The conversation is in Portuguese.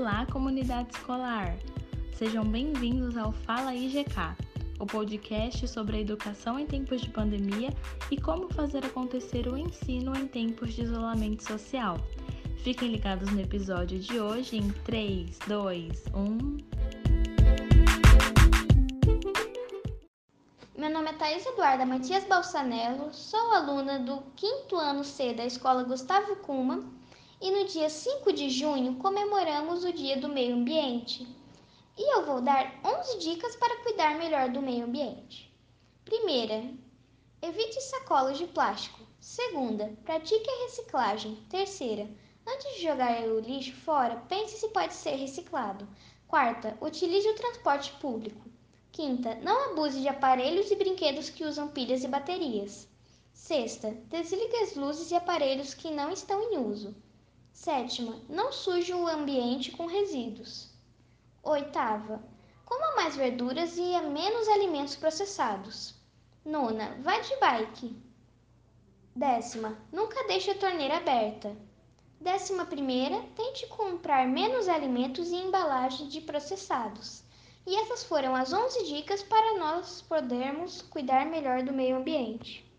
Olá, comunidade escolar! Sejam bem-vindos ao Fala IGK, o podcast sobre a educação em tempos de pandemia e como fazer acontecer o ensino em tempos de isolamento social. Fiquem ligados no episódio de hoje em 3, 2, 1. Meu nome é Thais Eduarda Matias Balsanello, sou aluna do 5 ano C da Escola Gustavo Kuma e no dia 5 de junho comemoramos o Dia do Meio Ambiente. E eu vou dar 11 dicas para cuidar melhor do meio ambiente. Primeira, evite sacolas de plástico. Segunda, pratique a reciclagem. Terceira, antes de jogar o lixo fora, pense se pode ser reciclado. Quarta, utilize o transporte público. Quinta, não abuse de aparelhos e brinquedos que usam pilhas e baterias. Sexta, desligue as luzes e aparelhos que não estão em uso. Sétima, não suje o ambiente com resíduos. Oitava, coma mais verduras e menos alimentos processados. Nona, vá de bike. Décima, nunca deixe a torneira aberta. Décima primeira, tente comprar menos alimentos e embalagens de processados. E essas foram as 11 dicas para nós podermos cuidar melhor do meio ambiente.